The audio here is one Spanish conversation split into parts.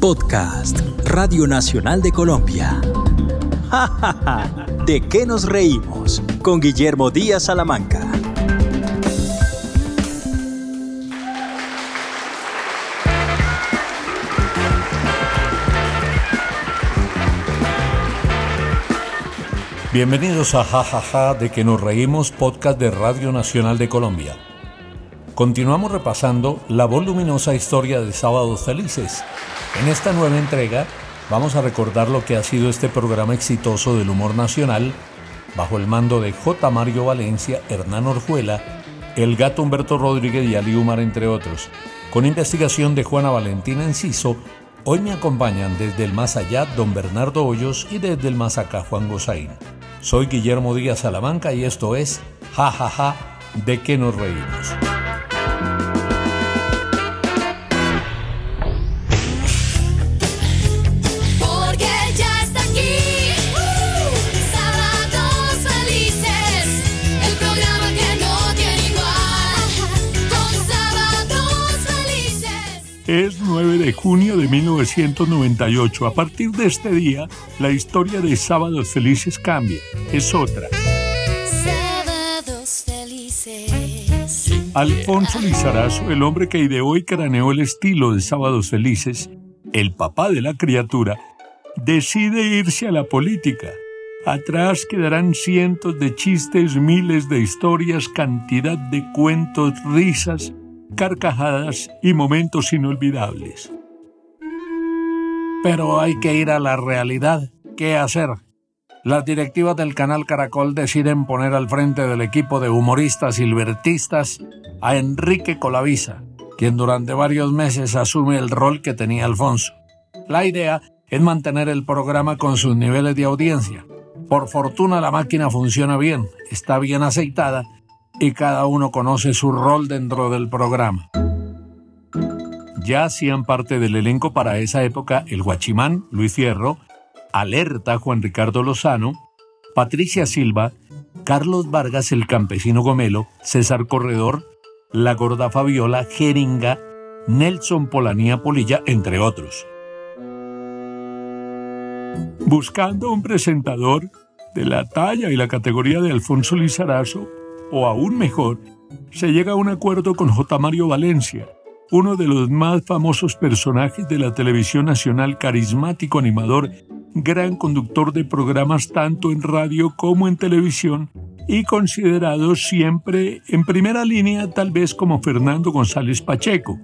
Podcast, Radio Nacional de Colombia. ¿De qué nos reímos? Con Guillermo Díaz Salamanca. Bienvenidos a Jajaja ja, ja, de que nos reímos podcast de Radio Nacional de Colombia. Continuamos repasando la voluminosa historia de Sábados Felices. En esta nueva entrega vamos a recordar lo que ha sido este programa exitoso del humor nacional bajo el mando de J. Mario Valencia, Hernán Orjuela, El Gato Humberto Rodríguez y Ali Umar, entre otros. Con investigación de Juana Valentina Enciso, hoy me acompañan desde el más allá don Bernardo Hoyos y desde el más acá Juan Gozaín. Soy Guillermo Díaz Salamanca y esto es Ja Ja Ja, de qué nos reímos. Es 9 de junio de 1998. A partir de este día, la historia de Sábados Felices cambia. Es otra. Sábados Felices. Alfonso Lizarazo, el hombre que ideó y craneó el estilo de Sábados Felices, el papá de la criatura, decide irse a la política. Atrás quedarán cientos de chistes, miles de historias, cantidad de cuentos, risas carcajadas y momentos inolvidables. Pero hay que ir a la realidad. ¿Qué hacer? Las directivas del canal Caracol deciden poner al frente del equipo de humoristas silvertistas a Enrique Colavisa, quien durante varios meses asume el rol que tenía Alfonso. La idea es mantener el programa con sus niveles de audiencia. Por fortuna la máquina funciona bien, está bien aceitada y cada uno conoce su rol dentro del programa. Ya hacían parte del elenco para esa época el Guachimán, Luis Fierro, Alerta, Juan Ricardo Lozano, Patricia Silva, Carlos Vargas, el campesino Gomelo, César Corredor, La Gorda Fabiola, Jeringa, Nelson Polanía Polilla, entre otros. Buscando un presentador de la talla y la categoría de Alfonso Lizarazo, o aún mejor, se llega a un acuerdo con J. Mario Valencia, uno de los más famosos personajes de la televisión nacional, carismático animador, gran conductor de programas tanto en radio como en televisión y considerado siempre en primera línea tal vez como Fernando González Pacheco.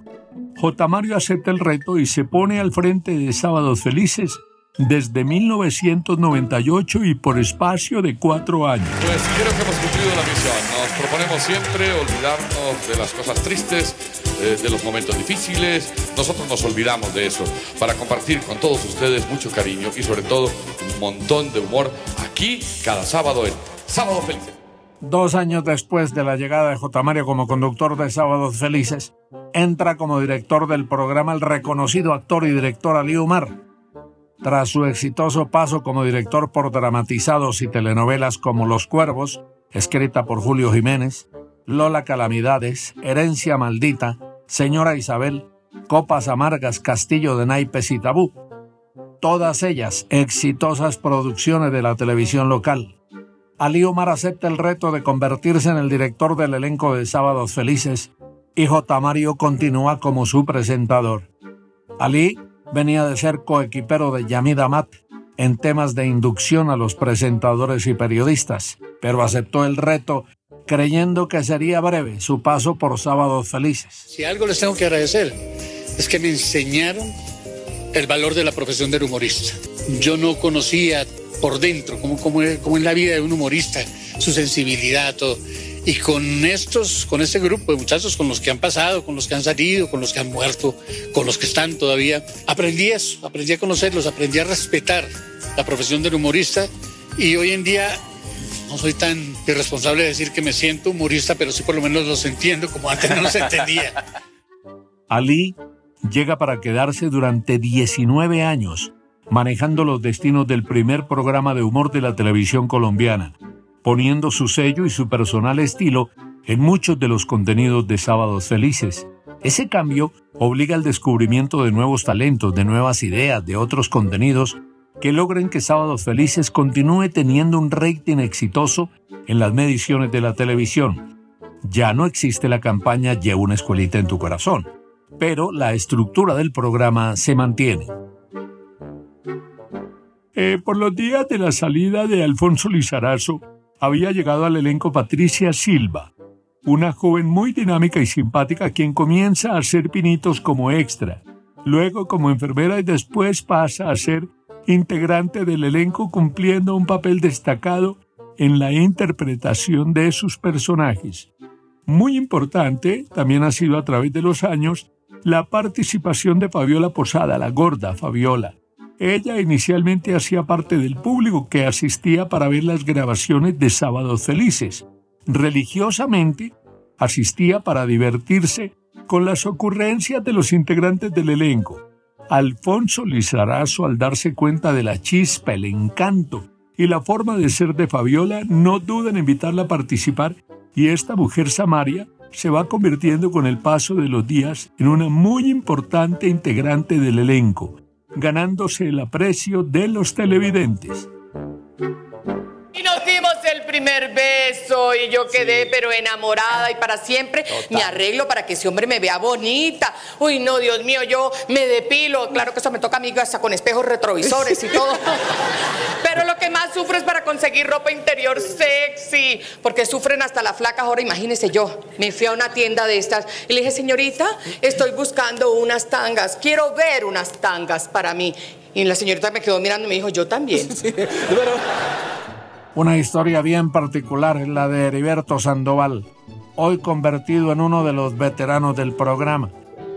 J. Mario acepta el reto y se pone al frente de Sábados Felices desde 1998 y por espacio de cuatro años. Pues creo que hemos cumplido la misión. Nos proponemos siempre olvidarnos de las cosas tristes, eh, de los momentos difíciles. Nosotros nos olvidamos de eso para compartir con todos ustedes mucho cariño y sobre todo un montón de humor aquí cada sábado en Sábado Felices. Dos años después de la llegada de J. Mario como conductor de Sábados Felices, entra como director del programa el reconocido actor y director Ali Umar tras su exitoso paso como director por dramatizados y telenovelas como Los Cuervos, escrita por Julio Jiménez, Lola Calamidades, Herencia Maldita, Señora Isabel, Copas Amargas, Castillo de Naipes y Tabú. Todas ellas exitosas producciones de la televisión local. Ali Omar acepta el reto de convertirse en el director del elenco de Sábados Felices y J. Mario continúa como su presentador. Ali venía de ser coequipero de Yamid Amat en temas de inducción a los presentadores y periodistas, pero aceptó el reto creyendo que sería breve su paso por Sábados Felices. Si algo les tengo que agradecer es que me enseñaron el valor de la profesión del humorista. Yo no conocía por dentro cómo, cómo, cómo es la vida de un humorista, su sensibilidad, todo. Y con estos, con este grupo de muchachos, con los que han pasado, con los que han salido, con los que han muerto, con los que están todavía, aprendí eso, aprendí a conocerlos, aprendí a respetar la profesión del humorista y hoy en día no soy tan irresponsable de decir que me siento humorista, pero sí por lo menos los entiendo como antes no los entendía. Ali llega para quedarse durante 19 años, manejando los destinos del primer programa de humor de la televisión colombiana poniendo su sello y su personal estilo en muchos de los contenidos de Sábados Felices. Ese cambio obliga al descubrimiento de nuevos talentos, de nuevas ideas, de otros contenidos que logren que Sábados Felices continúe teniendo un rating exitoso en las mediciones de la televisión. Ya no existe la campaña Lleva una escuelita en tu corazón, pero la estructura del programa se mantiene. Eh, por los días de la salida de Alfonso Lizarazo, había llegado al elenco Patricia Silva, una joven muy dinámica y simpática quien comienza a hacer pinitos como extra, luego como enfermera y después pasa a ser integrante del elenco cumpliendo un papel destacado en la interpretación de sus personajes. Muy importante también ha sido a través de los años la participación de Fabiola Posada, la gorda Fabiola. Ella inicialmente hacía parte del público que asistía para ver las grabaciones de Sábados Felices. Religiosamente asistía para divertirse con las ocurrencias de los integrantes del elenco. Alfonso Lizarazo, al darse cuenta de la chispa, el encanto y la forma de ser de Fabiola, no duda en invitarla a participar y esta mujer Samaria se va convirtiendo con el paso de los días en una muy importante integrante del elenco, ganándose el aprecio de los televidentes. Y nos dimos el primer beso y yo quedé pero enamorada y para siempre me arreglo para que ese hombre me vea bonita. Uy, no, Dios mío, yo me depilo. Claro que eso me toca a mí hasta con espejos retrovisores y todo. Pero lo que más sufro es para conseguir ropa interior sexy, porque sufren hasta la flaca. Ahora imagínese yo, me fui a una tienda de estas y le dije, señorita, estoy buscando unas tangas, quiero ver unas tangas para mí. Y la señorita me quedó mirando y me dijo, yo también. Una historia bien particular es la de Heriberto Sandoval, hoy convertido en uno de los veteranos del programa.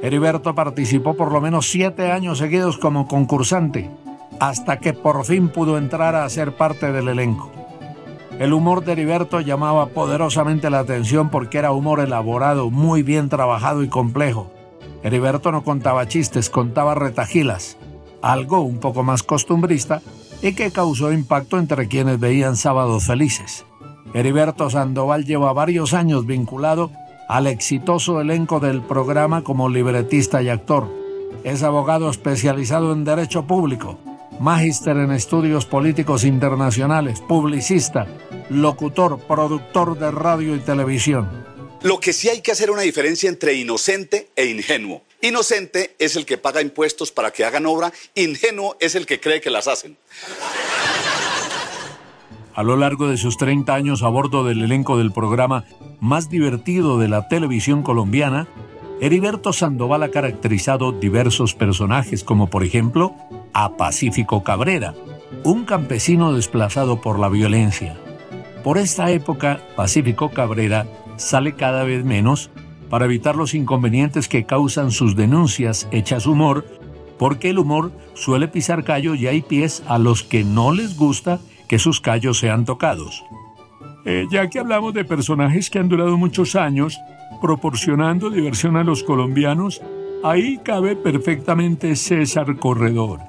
Heriberto participó por lo menos siete años seguidos como concursante, hasta que por fin pudo entrar a ser parte del elenco. El humor de Heriberto llamaba poderosamente la atención porque era humor elaborado, muy bien trabajado y complejo. Heriberto no contaba chistes, contaba retajilas, algo un poco más costumbrista, y que causó impacto entre quienes veían Sábados Felices. Heriberto Sandoval lleva varios años vinculado al exitoso elenco del programa como libretista y actor. Es abogado especializado en Derecho Público, magíster en estudios políticos internacionales, publicista, locutor, productor de radio y televisión. Lo que sí hay que hacer una diferencia entre inocente e ingenuo. Inocente es el que paga impuestos para que hagan obra, ingenuo es el que cree que las hacen. A lo largo de sus 30 años a bordo del elenco del programa más divertido de la televisión colombiana, Heriberto Sandoval ha caracterizado diversos personajes como por ejemplo a Pacífico Cabrera, un campesino desplazado por la violencia. Por esta época, Pacífico Cabrera sale cada vez menos para evitar los inconvenientes que causan sus denuncias hechas humor, porque el humor suele pisar callo y hay pies a los que no les gusta que sus callos sean tocados. Eh, ya que hablamos de personajes que han durado muchos años, proporcionando diversión a los colombianos, ahí cabe perfectamente César Corredor,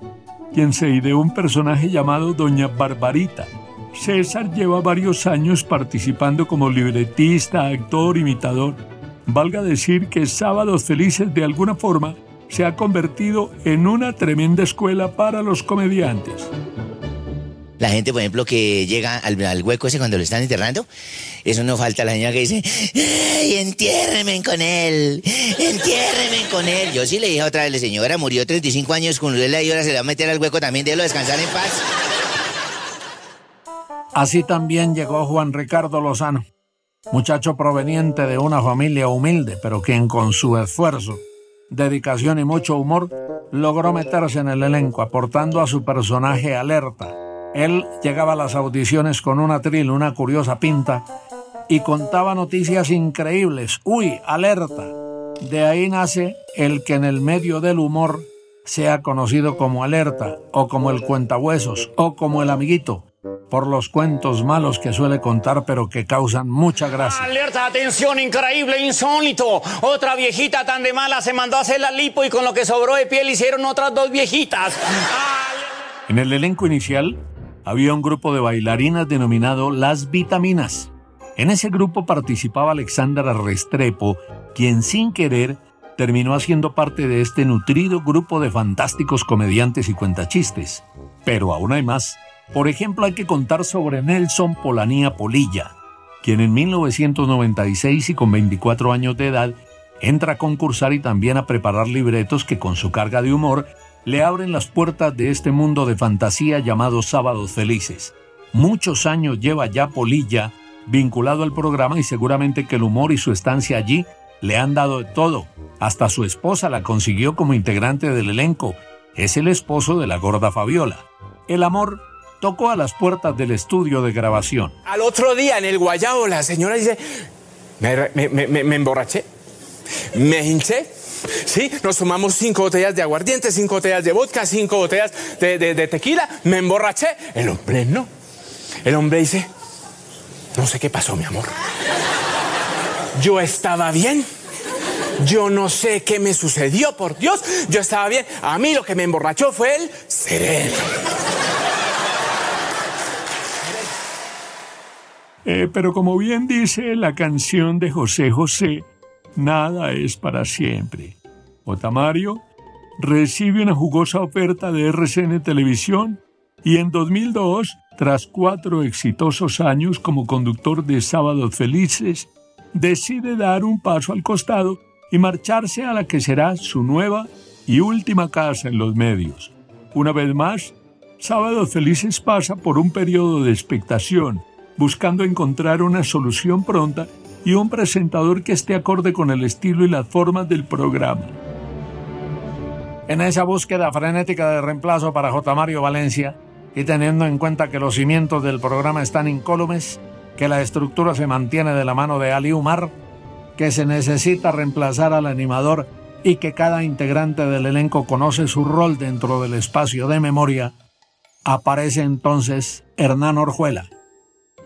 quien se ideó un personaje llamado Doña Barbarita. César lleva varios años participando como libretista, actor, imitador valga decir que Sábados Felices de alguna forma se ha convertido en una tremenda escuela para los comediantes. La gente, por ejemplo, que llega al, hueco ese cuando lo están enterrando, eso no falta la señora que dice, ¡ay, entiérreme con él! ¡Entiérreme con él! Yo sí le dije otra vez, la señora murió 35 años con él y ahora se le va a meter al hueco también, déjelo descansar en paz. Así también llegó Juan Ricardo Lozano muchacho proveniente de una familia humilde, pero quien con su esfuerzo, dedicación y mucho humor logró meterse en el elenco, aportando a su personaje alerta. Él llegaba a las audiciones con una tril, una curiosa pinta, y contaba noticias increíbles. ¡Uy, alerta! De ahí nace el que en el medio del humor sea conocido como alerta, o como el cuentahuesos, o como el amiguito, por los cuentos malos que suele contar, pero que causan mucha gracia. Alerta, atención, increíble, insólito. Otra viejita tan de mala se mandó a hacer la lipo y con lo que sobró de piel hicieron otras dos viejitas. En el elenco inicial había un grupo de bailarinas denominado Las Vitaminas. En ese grupo participaba Alexandra Restrepo, quien sin querer terminó haciendo parte de este nutrido grupo de fantásticos comediantes y cuentachistes. Pero aún hay más. Por ejemplo, hay que contar sobre Nelson Polanía Polilla, quien en 1996 y con 24 años de edad entra a concursar y también a preparar libretos que con su carga de humor le abren las puertas de este mundo de fantasía llamado Sábados Felices. Muchos años lleva ya Polilla vinculado al programa y seguramente que el humor y su estancia allí le han dado de todo. Hasta su esposa la consiguió como integrante del elenco. Es el esposo de la gorda Fabiola. El amor tocó a las puertas del estudio de grabación. Al otro día en el Guayabo la señora dice, me, emborraché, me hinché. Sí, nos tomamos cinco botellas de aguardiente, cinco botellas de vodka, cinco botellas de tequila, me emborraché. El hombre no. El hombre dice, no sé qué pasó, mi amor. Yo estaba bien. Yo no sé qué me sucedió, por Dios. Yo estaba bien. A mí lo que me emborrachó fue el sereno. Eh, pero como bien dice la canción de José José, nada es para siempre. Otamario recibe una jugosa oferta de RCN Televisión y en 2002, tras cuatro exitosos años como conductor de Sábados Felices, decide dar un paso al costado y marcharse a la que será su nueva y última casa en los medios. Una vez más, Sábados Felices pasa por un periodo de expectación, buscando encontrar una solución pronta y un presentador que esté acorde con el estilo y las formas del programa. En esa búsqueda frenética de reemplazo para J. Mario Valencia, y teniendo en cuenta que los cimientos del programa están incólumes, que la estructura se mantiene de la mano de Ali Umar, que se necesita reemplazar al animador y que cada integrante del elenco conoce su rol dentro del espacio de memoria, aparece entonces Hernán Orjuela,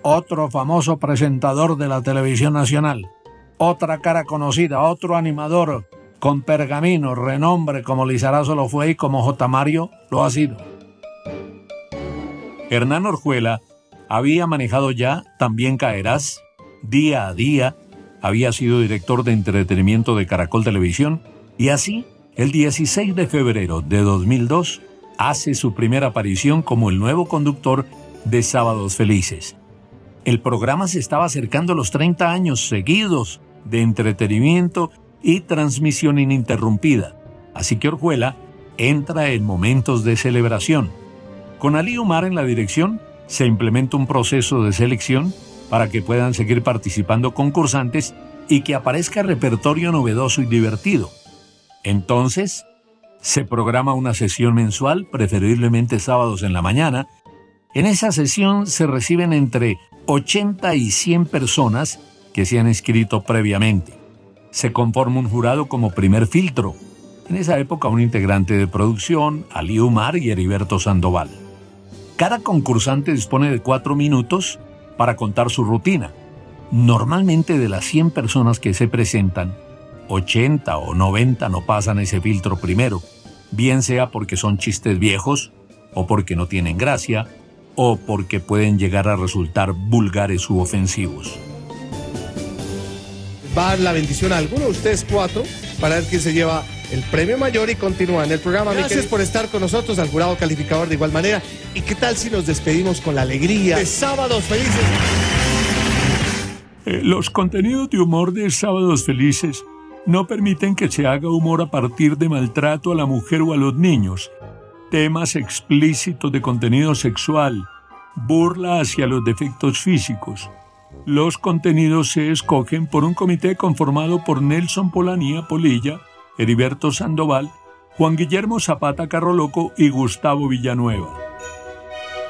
otro famoso presentador de la televisión nacional, otra cara conocida, otro animador con pergamino, renombre como Lizarazo lo fue y como J. Mario lo ha sido. Hernán Orjuela había manejado ya También Caerás, día a día, había sido director de entretenimiento de Caracol Televisión y así, el 16 de febrero de 2002, hace su primera aparición como el nuevo conductor de Sábados Felices. El programa se estaba acercando a los 30 años seguidos de entretenimiento y transmisión ininterrumpida, así que Orjuela entra en momentos de celebración. Con Ali Umar en la dirección, se implementa un proceso de selección para que puedan seguir participando concursantes y que aparezca repertorio novedoso y divertido. Entonces, se programa una sesión mensual, preferiblemente sábados en la mañana. En esa sesión se reciben entre 80 y 100 personas que se han inscrito previamente. Se conforma un jurado como primer filtro. En esa época un integrante de producción, Ali Umar y Heriberto Sandoval. Cada concursante dispone de cuatro minutos para contar su rutina. Normalmente de las 100 personas que se presentan, 80 o 90 no pasan ese filtro primero, bien sea porque son chistes viejos, o porque no tienen gracia, o porque pueden llegar a resultar vulgares u ofensivos. Va la bendición a alguno de ustedes cuatro para ver quién se lleva el premio mayor y continúa en el programa. Gracias por estar con nosotros, al jurado calificador de igual manera. ¿Y qué tal si nos despedimos con la alegría de Sábados Felices? Eh, los contenidos de humor de Sábados Felices no permiten que se haga humor a partir de maltrato a la mujer o a los niños, temas explícitos de contenido sexual, burla hacia los defectos físicos. Los contenidos se escogen por un comité conformado por Nelson Polanía Polilla, Heriberto Sandoval, Juan Guillermo Zapata Carroloco y Gustavo Villanueva.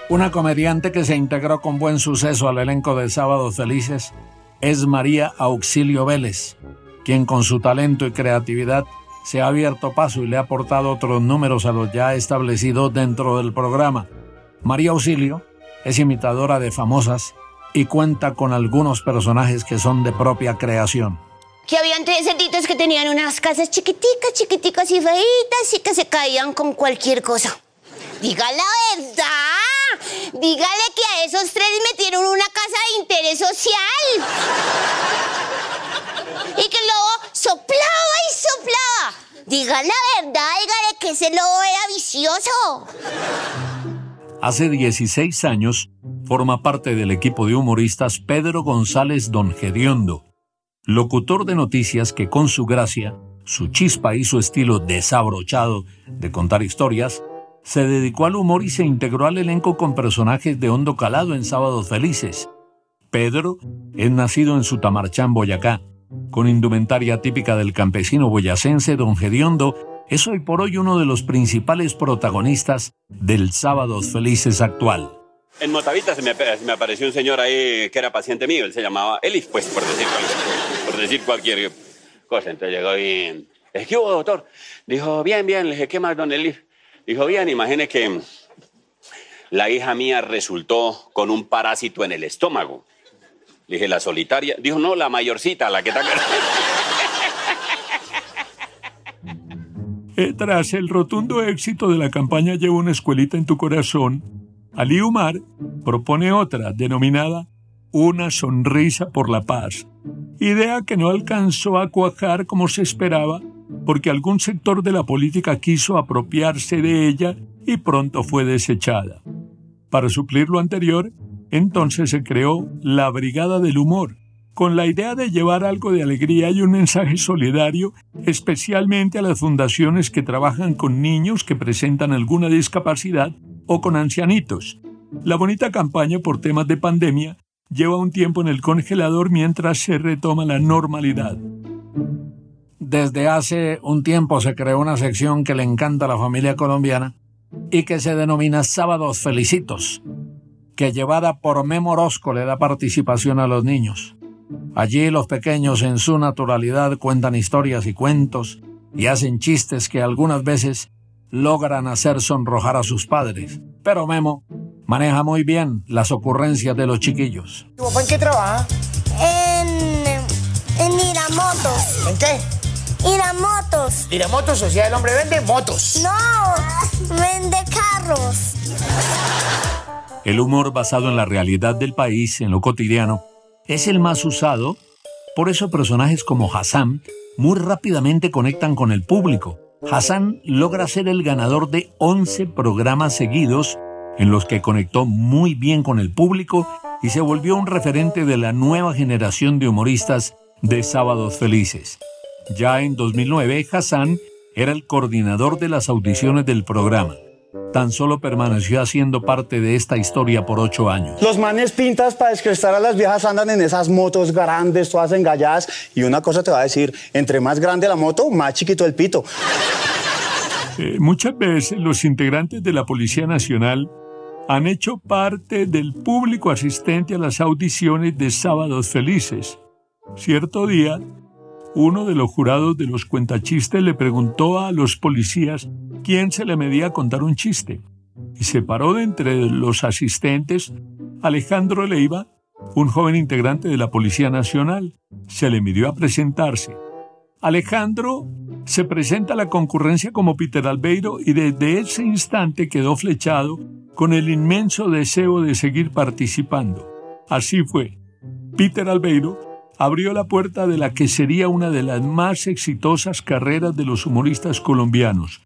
Una comediante que se integró con buen suceso al elenco de Sábados Felices es María Auxilio Vélez, quien con su talento y creatividad se ha abierto paso y le ha aportado otros números a los ya establecidos dentro del programa. María Auxilio es imitadora de famosas y cuenta con algunos personajes que son de propia creación que habían tres cerditos que tenían unas casas chiquiticas, chiquiticas y feitas y que se caían con cualquier cosa. Diga la verdad. Dígale que a esos tres metieron una casa de interés social. Y que luego soplaba y soplaba. Diga la verdad, dígale que ese lobo era vicioso. Hace 16 años forma parte del equipo de humoristas Pedro González Don Gediondo, locutor de noticias que con su gracia, su chispa y su estilo desabrochado de contar historias, se dedicó al humor y se integró al elenco con personajes de hondo calado en Sábados Felices. Pedro es nacido en Sutamarchán, Boyacá, con indumentaria típica del campesino boyacense Don Gediondo, es hoy por hoy uno de los principales protagonistas del Sábados Felices actual. En Motavita se me, apareció un señor ahí que era paciente mío, él se llamaba Elif, pues, por decir, por decir cualquier cosa. Entonces llegó y, ¿qué hubo, doctor? Dijo, bien, bien, le dije, ¿qué más, don Elif? Dijo, bien, imagine que la hija mía resultó con un parásito en el estómago. Le dije, ¿la solitaria? Dijo, no, la mayorcita, la que está... Eh, tras el rotundo éxito de la campaña Lleva una escuelita en tu corazón, Ali Umar propone otra denominada Una sonrisa por la paz, idea que no alcanzó a cuajar como se esperaba porque algún sector de la política quiso apropiarse de ella y pronto fue desechada. Para suplir lo anterior, entonces se creó la Brigada del Humor, con la idea de llevar algo de alegría y un mensaje solidario, especialmente a las fundaciones que trabajan con niños que presentan alguna discapacidad o con ancianitos. La bonita campaña por temas de pandemia lleva un tiempo en el congelador mientras se retoma la normalidad. Desde hace un tiempo se creó una sección que le encanta a la familia colombiana y que se denomina Sábados Felicitos, que llevada por Memo Orozco le da participación a los niños. Allí los pequeños en su naturalidad cuentan historias y cuentos y hacen chistes que algunas veces logran hacer sonrojar a sus padres. Pero Memo maneja muy bien las ocurrencias de los chiquillos. ¿Tu papá en qué trabaja? En, en Iramotos. ¿En qué? Iramotos. Iramotos, o sea, el hombre vende motos. No, vende carros. El humor basado en la realidad del país, en lo cotidiano, es el más usado, por eso personajes como Hassan muy rápidamente conectan con el público. Hassan logra ser el ganador de 11 programas seguidos en los que conectó muy bien con el público y se volvió un referente de la nueva generación de humoristas de Sábados Felices. Ya en 2009, Hassan era el coordinador de las audiciones del programa tan solo permaneció haciendo parte de esta historia por ocho años. Los manes pintas para descrestar a las viejas andan en esas motos grandes, todas engalladas. Y una cosa te va a decir, entre más grande la moto, más chiquito el pito. Eh, muchas veces los integrantes de la Policía Nacional han hecho parte del público asistente a las audiciones de Sábados Felices. Cierto día, uno de los jurados de los cuentachistes le preguntó a los policías quién se le medía contar un chiste. Y se paró de entre los asistentes Alejandro Leiva, un joven integrante de la Policía Nacional. Se le midió a presentarse. Alejandro se presenta a la concurrencia como Peter Albeiro y desde ese instante quedó flechado con el inmenso deseo de seguir participando. Así fue. Peter Albeiro abrió la puerta de la que sería una de las más exitosas carreras de los humoristas colombianos.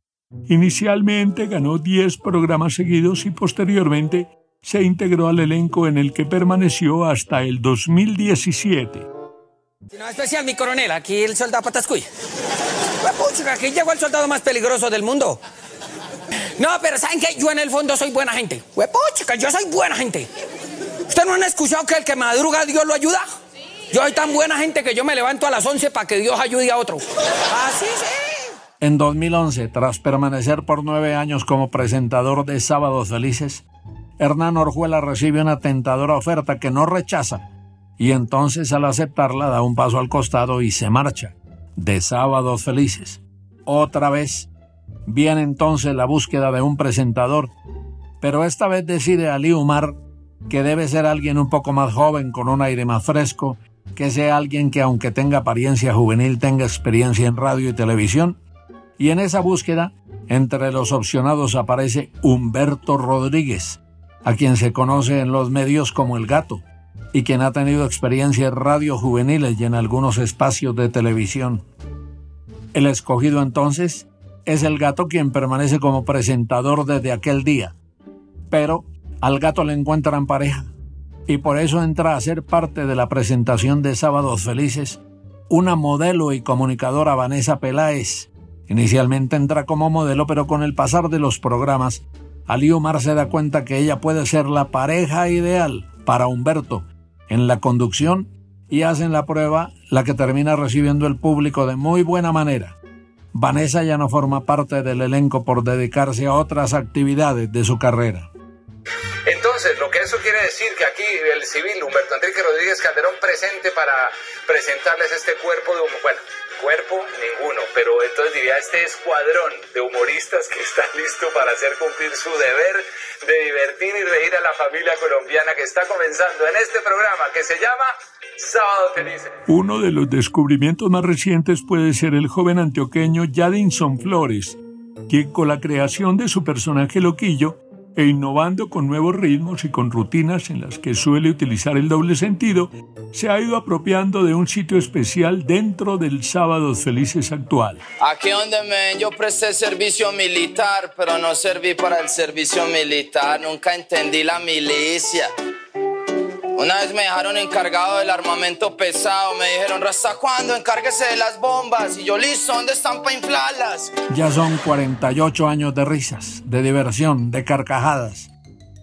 Inicialmente ganó 10 programas seguidos y posteriormente se integró al elenco en el que permaneció hasta el 2017. No, especial, mi coronel, aquí el soldado Patascuy. Aquí llegó el soldado más peligroso del mundo. No, pero ¿saben qué? Yo en el fondo soy buena gente. Pucha, yo soy buena gente. ¿Usted no han escuchado que el que madruga Dios lo ayuda? Yo soy tan buena gente que yo me levanto a las 11 para que Dios ayude a otro. Así sí. En 2011, tras permanecer por nueve años como presentador de Sábados Felices, Hernán Orjuela recibe una tentadora oferta que no rechaza y entonces al aceptarla da un paso al costado y se marcha de Sábados Felices. Otra vez viene entonces la búsqueda de un presentador, pero esta vez decide Ali Umar que debe ser alguien un poco más joven, con un aire más fresco que sea alguien que aunque tenga apariencia juvenil tenga experiencia en radio y televisión. Y en esa búsqueda, entre los opcionados aparece Humberto Rodríguez, a quien se conoce en los medios como el gato, y quien ha tenido experiencia en radio juveniles y en algunos espacios de televisión. El escogido entonces es el gato quien permanece como presentador desde aquel día. Pero al gato le encuentran pareja y por eso entra a ser parte de la presentación de Sábados Felices una modelo y comunicadora Vanessa Peláez. Inicialmente entra como modelo, pero con el pasar de los programas, Ali Omar se da cuenta que ella puede ser la pareja ideal para Humberto en la conducción y hacen la prueba, la que termina recibiendo el público de muy buena manera. Vanessa ya no forma parte del elenco por dedicarse a otras actividades de su carrera. Entonces, lo que eso quiere decir que aquí el civil Humberto Enrique Rodríguez Calderón presente para presentarles este cuerpo de bueno, cuerpo ninguno, pero entonces diría este escuadrón de humoristas que está listo para hacer cumplir su deber de divertir y reír a la familia colombiana que está comenzando en este programa que se llama Sábado Felices. Uno de los descubrimientos más recientes puede ser el joven antioqueño Jadinson Flores, quien con la creación de su personaje Loquillo e innovando con nuevos ritmos y con rutinas en las que suele utilizar el doble sentido, se ha ido apropiando de un sitio especial dentro del Sábados Felices actual. Aquí donde me yo presté servicio militar, pero no serví para el servicio militar, nunca entendí la milicia. Una vez me dejaron encargado del armamento pesado, me dijeron, ¿hasta cuándo? Encárguese de las bombas. Y yo, listo, ¿dónde están para inflarlas? Ya son 48 años de risas, de diversión, de carcajadas,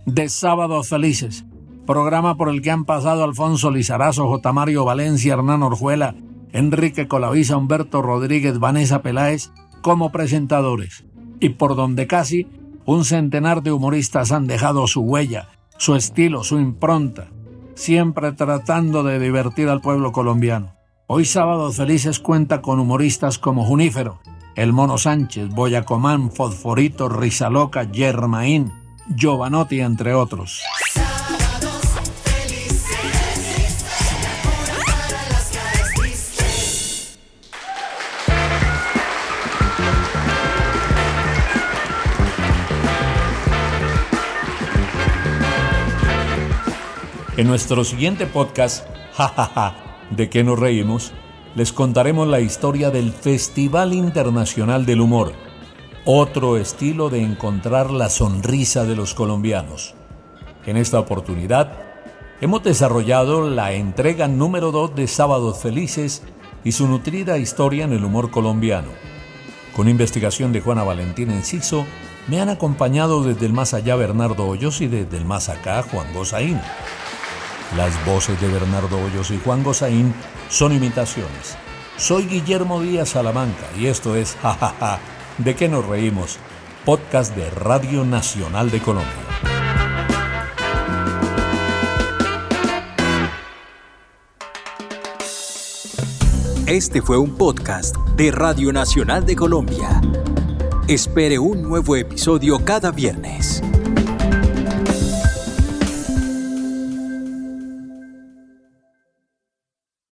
de sábados felices. Programa por el que han pasado Alfonso Lizarazo, J. Mario Valencia, Hernán Orjuela, Enrique Colavisa, Humberto Rodríguez, Vanessa Peláez como presentadores. Y por donde casi un centenar de humoristas han dejado su huella, su estilo, su impronta siempre tratando de divertir al pueblo colombiano. Hoy Sábados Felices cuenta con humoristas como Junífero, El Mono Sánchez, Boyacomán, Fosforito, Rizaloca, Germain, Giovanotti, entre otros. En nuestro siguiente podcast, jajaja, ¿de qué nos reímos? Les contaremos la historia del Festival Internacional del Humor, otro estilo de encontrar la sonrisa de los colombianos. En esta oportunidad, hemos desarrollado la entrega número 2 de Sábados Felices y su nutrida historia en el humor colombiano. Con investigación de Juana Valentín Enciso, me han acompañado desde el más allá Bernardo Hoyos y desde el más acá Juan Gozaín. Las voces de Bernardo Hoyos y Juan Gozaín son imitaciones. Soy Guillermo Díaz Salamanca y esto es Jajaja, ¿de qué nos reímos? Podcast de Radio Nacional de Colombia. Este fue un podcast de Radio Nacional de Colombia. Espere un nuevo episodio cada viernes.